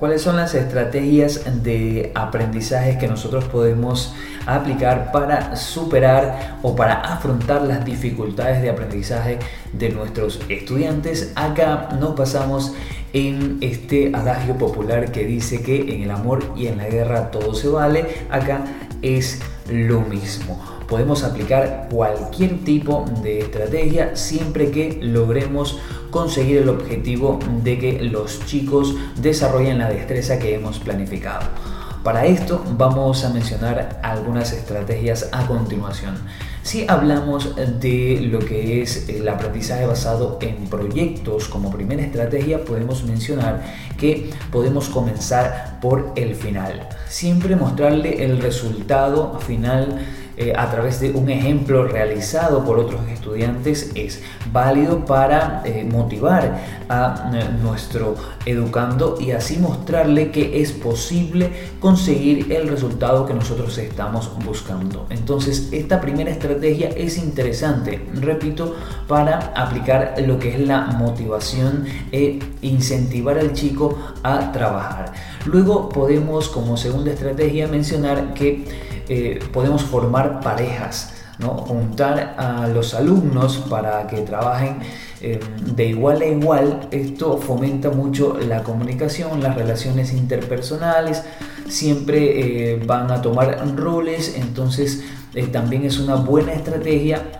¿Cuáles son las estrategias de aprendizaje que nosotros podemos aplicar para superar o para afrontar las dificultades de aprendizaje de nuestros estudiantes? Acá nos pasamos en este adagio popular que dice que en el amor y en la guerra todo se vale. Acá es lo mismo podemos aplicar cualquier tipo de estrategia siempre que logremos conseguir el objetivo de que los chicos desarrollen la destreza que hemos planificado. Para esto vamos a mencionar algunas estrategias a continuación. Si hablamos de lo que es el aprendizaje basado en proyectos como primera estrategia, podemos mencionar que podemos comenzar por el final. Siempre mostrarle el resultado final eh, a través de un ejemplo realizado por otros estudiantes es válido para eh, motivar a eh, nuestro educando y así mostrarle que es posible conseguir el resultado que nosotros estamos buscando. Entonces esta primera estrategia es interesante, repito, para aplicar lo que es la motivación e incentivar al chico a trabajar. Luego podemos como segunda estrategia mencionar que eh, podemos formar parejas, juntar a los alumnos para que trabajen eh, de igual a igual. Esto fomenta mucho la comunicación, las relaciones interpersonales, siempre eh, van a tomar roles, entonces también es una buena estrategia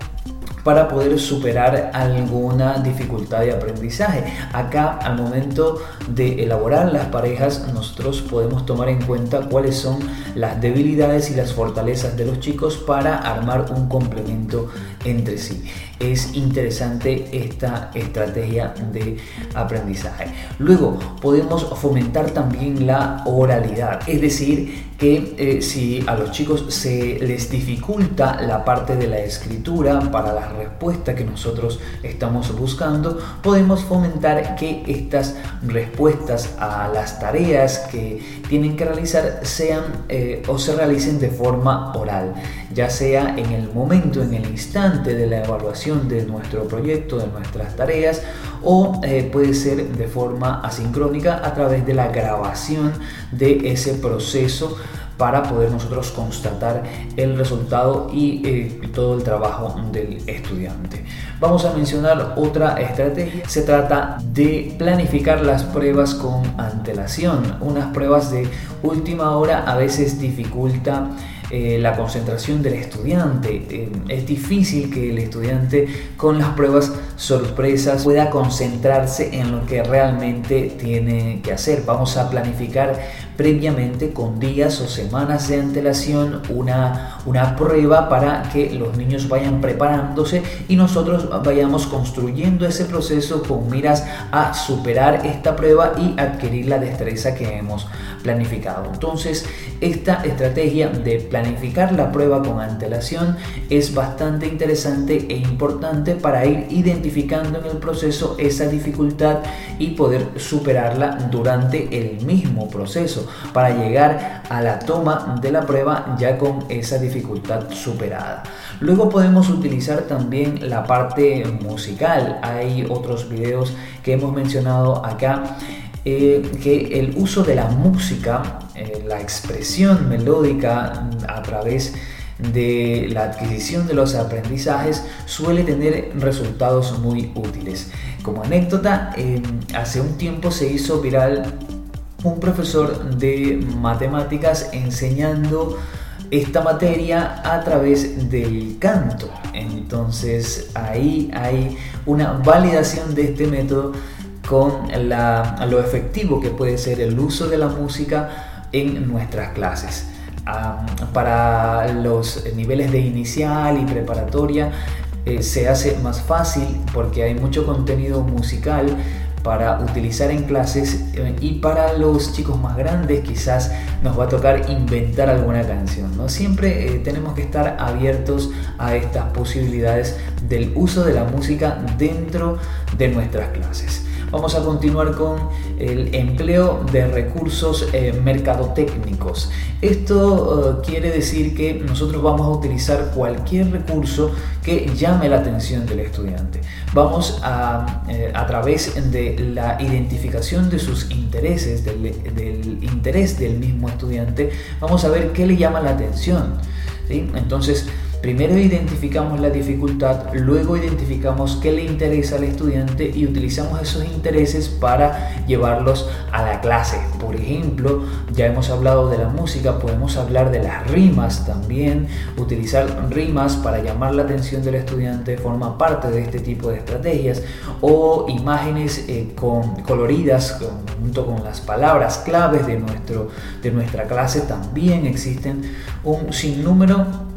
para poder superar alguna dificultad de aprendizaje. Acá al momento de elaborar las parejas nosotros podemos tomar en cuenta cuáles son las debilidades y las fortalezas de los chicos para armar un complemento entre sí. Es interesante esta estrategia de aprendizaje. Luego podemos fomentar también la oralidad, es decir, que eh, si a los chicos se les dificulta la parte de la escritura para la respuesta que nosotros estamos buscando, podemos fomentar que estas respuestas a las tareas que tienen que realizar sean eh, o se realicen de forma oral, ya sea en el momento, en el instante de la evaluación de nuestro proyecto, de nuestras tareas, o eh, puede ser de forma asincrónica a través de la grabación de ese proceso para poder nosotros constatar el resultado y eh, todo el trabajo del estudiante. Vamos a mencionar otra estrategia. Se trata de planificar las pruebas con antelación. Unas pruebas de última hora a veces dificulta eh, la concentración del estudiante. Eh, es difícil que el estudiante con las pruebas sorpresas pueda concentrarse en lo que realmente tiene que hacer. Vamos a planificar previamente con días o semanas de antelación una, una prueba para que los niños vayan preparándose y nosotros vayamos construyendo ese proceso con miras a superar esta prueba y adquirir la destreza que hemos planificado. Entonces, esta estrategia de planificar la prueba con antelación es bastante interesante e importante para ir identificando en el proceso esa dificultad y poder superarla durante el mismo proceso para llegar a la toma de la prueba ya con esa dificultad superada. Luego podemos utilizar también la parte musical. Hay otros videos que hemos mencionado acá eh, que el uso de la música, eh, la expresión melódica a través de la adquisición de los aprendizajes suele tener resultados muy útiles. Como anécdota, hace un tiempo se hizo viral un profesor de matemáticas enseñando esta materia a través del canto. Entonces ahí hay una validación de este método con lo efectivo que puede ser el uso de la música en nuestras clases. para los niveles de inicial y preparatoria eh, se hace más fácil porque hay mucho contenido musical para utilizar en clases eh, y para los chicos más grandes quizás nos va a tocar inventar alguna canción. ¿no? Siempre eh, tenemos que estar abiertos a estas posibilidades del uso de la música dentro de nuestras clases. Vamos a continuar con el empleo de recursos eh, mercadotécnicos. Esto eh, quiere decir que nosotros vamos a utilizar cualquier recurso que llame la atención del estudiante. Vamos a, eh, a través de la identificación de sus intereses, del, interés del mismo estudiante, vamos a ver qué le llama la atención. Entonces, Primero identificamos la dificultad, luego identificamos qué le interesa al estudiante y utilizamos esos intereses para llevarlos a la clase. Por ejemplo, ya hemos hablado de la música, podemos hablar de las rimas también. Utilizar rimas para llamar la atención del estudiante forma parte de este tipo de estrategias o imágenes eh, con, coloridas junto con las palabras claves de, nuestro, de nuestra clase también existen un sinnúmero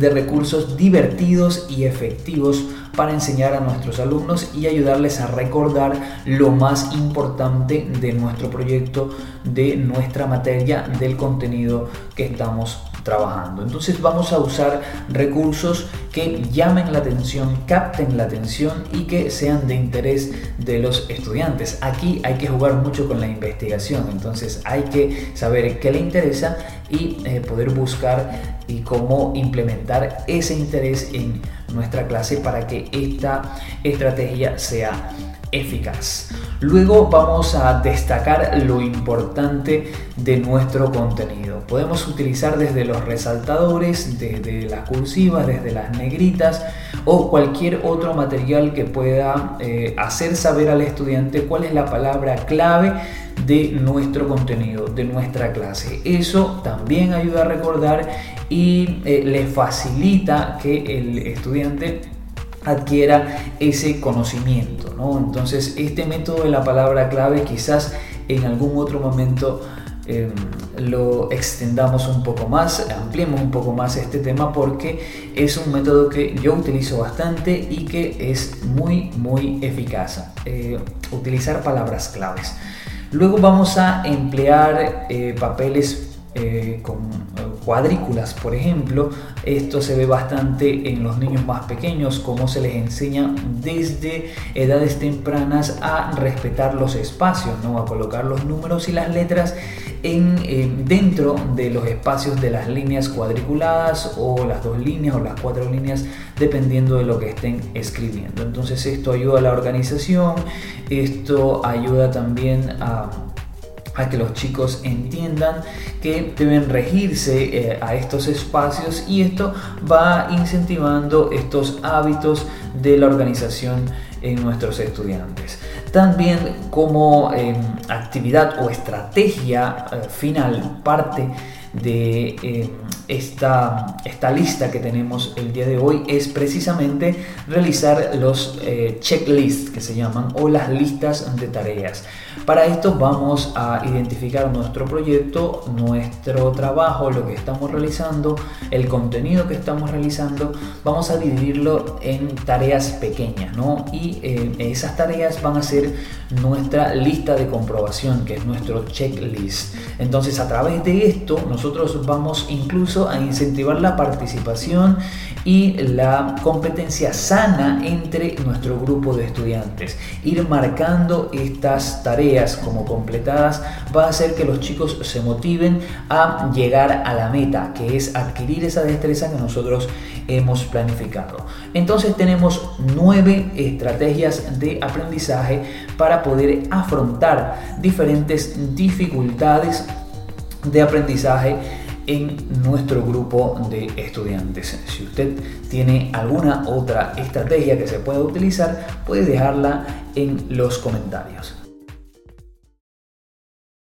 de recursos divertidos y efectivos para enseñar a nuestros alumnos y ayudarles a recordar lo más importante de nuestro proyecto, de nuestra materia, del contenido que estamos trabajando. Entonces vamos a usar recursos que llamen la atención, capten la atención y que sean de interés de los estudiantes. Aquí hay que jugar mucho con la investigación, entonces hay que saber qué le interesa y eh, poder buscar y cómo implementar ese interés en nuestra clase para que esta estrategia sea eficaz. Luego vamos a destacar lo importante de nuestro contenido. Podemos utilizar desde los resaltadores, desde las cursivas, desde las negritas o cualquier otro material que pueda eh, hacer saber al estudiante cuál es la palabra clave de nuestro contenido, de nuestra clase. Eso también ayuda a recordar y eh, le facilita que el estudiante adquiera ese conocimiento. ¿no? Entonces, este método de la palabra clave quizás en algún otro momento em, lo extendamos un poco más, ampliemos un poco más este tema porque es un método que yo utilizo bastante y que es muy, muy eficaz. Eh, utilizar palabras claves. Luego vamos a emplear eh, papeles eh, con cuadrículas, por ejemplo. Esto se ve bastante en los niños más pequeños, cómo se les enseña desde edades tempranas a respetar los espacios, ¿no? a colocar los números y las letras en, eh, dentro de los espacios de las líneas cuadriculadas o las dos líneas o las cuatro líneas, dependiendo de lo que estén escribiendo. Entonces esto ayuda a la organización, esto ayuda también a a que los chicos entiendan que deben regirse eh, a estos espacios y esto va incentivando estos hábitos de la organización en nuestros estudiantes. También como em, actividad o estrategia eh, final, parte de em, esta, esta lista que tenemos el día de hoy es precisamente realizar los eh, checklists que se llaman o las listas de tareas. Para esto vamos a identificar nuestro proyecto, nuestro trabajo, lo que estamos realizando, el contenido que estamos realizando. Vamos a dividirlo en tareas pequeñas, ¿no? Y eh, esas tareas van a ser nuestra lista de comprobación, que es nuestro checklist. Entonces, a través de esto, nosotros vamos incluso a incentivar la participación y la competencia sana entre nuestro grupo de estudiantes. Ir marcando estas tareas como completadas va a hacer que los chicos se motiven a llegar a la meta, que es adquirir esa destreza que nosotros hemos planificado. Entonces tenemos nueve estrategias de aprendizaje para poder afrontar diferentes dificultades de aprendizaje en nuestro grupo de estudiantes. Si usted tiene alguna otra estrategia que se pueda utilizar, puede dejarla en los comentarios.